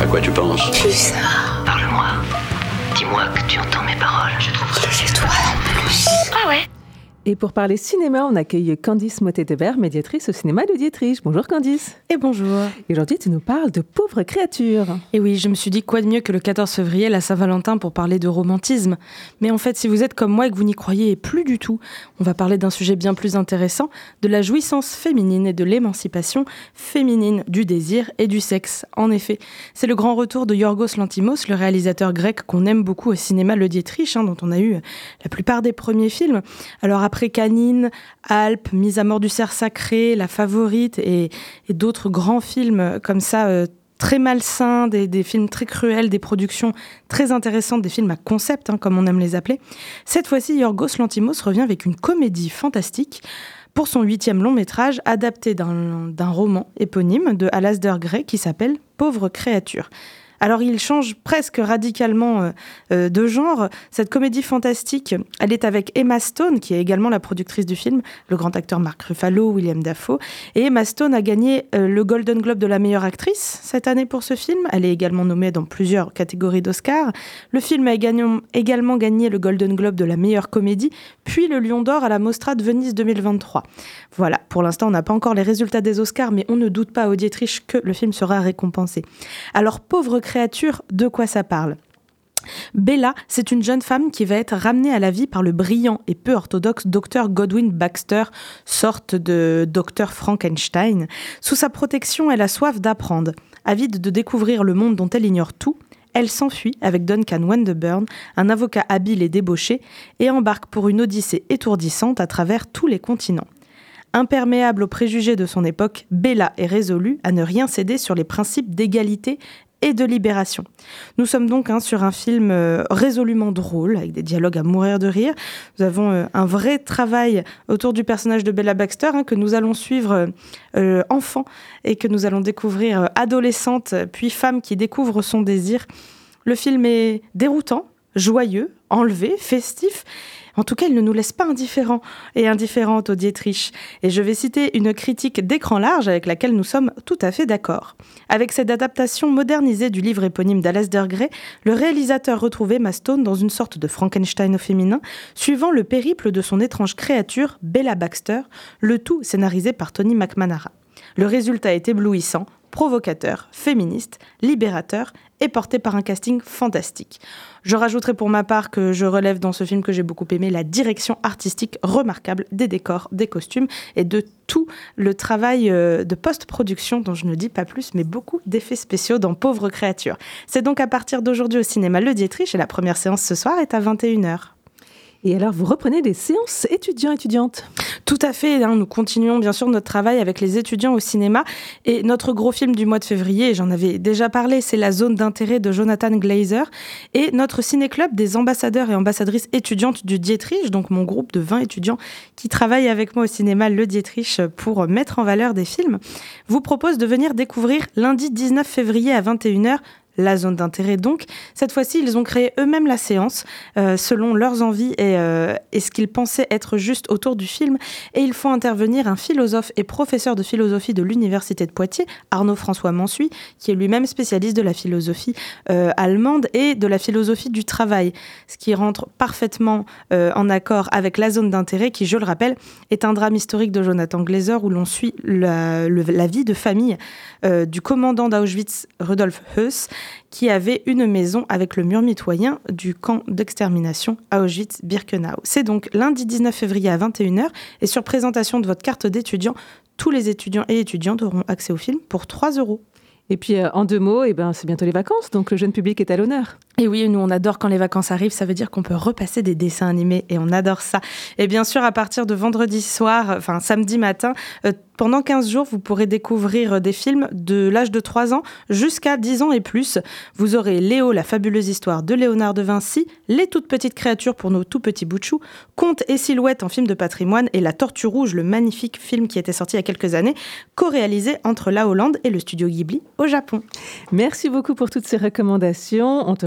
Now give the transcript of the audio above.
À quoi tu penses. Parle-moi. Dis-moi que tu entends mes paroles. Je trouve que dois en plus. Ah ouais Et pour parler cinéma, on accueille Candice Motet-Debert, médiatrice au cinéma de Dietrich. Bonjour Candice. Et bonjour. Et aujourd'hui, tu nous parles de Pauvres créatures. Et oui, je me suis dit quoi de mieux que le 14 février, la Saint-Valentin, pour parler de romantisme? Mais en fait, si vous êtes comme moi et que vous n'y croyez plus du tout, on va parler d'un sujet bien plus intéressant, de la jouissance féminine et de l'émancipation féminine, du désir et du sexe. En effet, c'est le grand retour de Yorgos Lantimos, le réalisateur grec qu'on aime beaucoup au cinéma Le Dietrich, hein, dont on a eu la plupart des premiers films. Alors après Canine, Alpes, Mise à mort du cerf sacré, La Favorite et, d'autres grands films comme ça, euh, très malsains, des, des, films très cruels, des productions très intéressantes, des films à concept, hein, comme on aime les appeler. Cette fois-ci, Yorgos Lantimos revient avec une comédie fantastique pour son huitième long métrage adapté d'un roman éponyme de Alasdair Gray qui s'appelle Pauvre créature. Alors il change presque radicalement euh, euh, de genre. Cette comédie fantastique, elle est avec Emma Stone, qui est également la productrice du film, le grand acteur Mark Ruffalo, William Dafoe. Et Emma Stone a gagné euh, le Golden Globe de la meilleure actrice cette année pour ce film. Elle est également nommée dans plusieurs catégories d'Oscar. Le film a également gagné le Golden Globe de la meilleure comédie, puis le Lion d'Or à la Mostra de Venise 2023. Voilà, pour l'instant on n'a pas encore les résultats des Oscars, mais on ne doute pas au Dietrich que le film sera récompensé. Alors pauvre créature, de quoi ça parle Bella, c'est une jeune femme qui va être ramenée à la vie par le brillant et peu orthodoxe docteur Godwin Baxter, sorte de docteur Frankenstein. Sous sa protection, elle a soif d'apprendre. Avide de découvrir le monde dont elle ignore tout, elle s'enfuit avec Duncan Wenderburn, un avocat habile et débauché, et embarque pour une odyssée étourdissante à travers tous les continents. Imperméable aux préjugés de son époque, Bella est résolue à ne rien céder sur les principes d'égalité et de libération. Nous sommes donc hein, sur un film euh, résolument drôle, avec des dialogues à mourir de rire. Nous avons euh, un vrai travail autour du personnage de Bella Baxter, hein, que nous allons suivre euh, enfant et que nous allons découvrir adolescente, puis femme qui découvre son désir. Le film est déroutant, joyeux, enlevé, festif. En tout cas, il ne nous laisse pas indifférents et indifférentes au Dietrich. Et je vais citer une critique d'écran large avec laquelle nous sommes tout à fait d'accord. Avec cette adaptation modernisée du livre éponyme d'Alasdair Gray, le réalisateur retrouvait Mastone dans une sorte de Frankenstein au féminin, suivant le périple de son étrange créature, Bella Baxter, le tout scénarisé par Tony McManara. Le résultat est éblouissant, provocateur, féministe, libérateur et porté par un casting fantastique. Je rajouterai pour ma part que je relève dans ce film que j'ai beaucoup aimé la direction artistique remarquable des décors, des costumes et de tout le travail euh, de post-production dont je ne dis pas plus, mais beaucoup d'effets spéciaux dans Pauvre créature. C'est donc à partir d'aujourd'hui au cinéma Le Dietrich et la première séance ce soir est à 21h. Et alors, vous reprenez des séances étudiants-étudiantes Tout à fait. Hein, nous continuons bien sûr notre travail avec les étudiants au cinéma. Et notre gros film du mois de février, j'en avais déjà parlé, c'est La zone d'intérêt de Jonathan Glazer. Et notre ciné-club des ambassadeurs et ambassadrices étudiantes du Dietrich, donc mon groupe de 20 étudiants qui travaillent avec moi au cinéma Le Dietrich pour mettre en valeur des films, vous propose de venir découvrir lundi 19 février à 21h la zone d'intérêt. Donc, cette fois-ci, ils ont créé eux-mêmes la séance euh, selon leurs envies et, euh, et ce qu'ils pensaient être juste autour du film. Et ils font intervenir un philosophe et professeur de philosophie de l'Université de Poitiers, Arnaud François Mansuy, qui est lui-même spécialiste de la philosophie euh, allemande et de la philosophie du travail, ce qui rentre parfaitement en accord avec la zone d'intérêt, qui, je le rappelle, est un drame historique de Jonathan Glazer où l'on suit la, vie de famille du commandant d'Auschwitz, Rudolf Heuss, qui avait une maison avec le mur mitoyen du camp d'extermination Auschwitz-Birkenau. C'est donc lundi 19 février à 21h et sur présentation de votre carte d'étudiant, tous les étudiants et étudiantes auront accès au film pour 3 euros. Et puis, euh, en deux mots, eh ben, c'est bientôt les vacances, donc le jeune public est à l'honneur. Et oui, nous, on adore quand les vacances arrivent. Ça veut dire qu'on peut repasser des dessins animés et on adore ça. Et bien sûr, à partir de vendredi soir, enfin samedi matin, euh, pendant 15 jours, vous pourrez découvrir des films de l'âge de 3 ans jusqu'à 10 ans et plus. Vous aurez Léo, la fabuleuse histoire de Léonard de Vinci, Les toutes petites créatures pour nos tout petits bouts Contes et silhouettes en film de patrimoine et La Tortue Rouge, le magnifique film qui était sorti il y a quelques années, co-réalisé entre la Hollande et le studio Ghibli au Japon. Merci beaucoup pour toutes ces recommandations. On te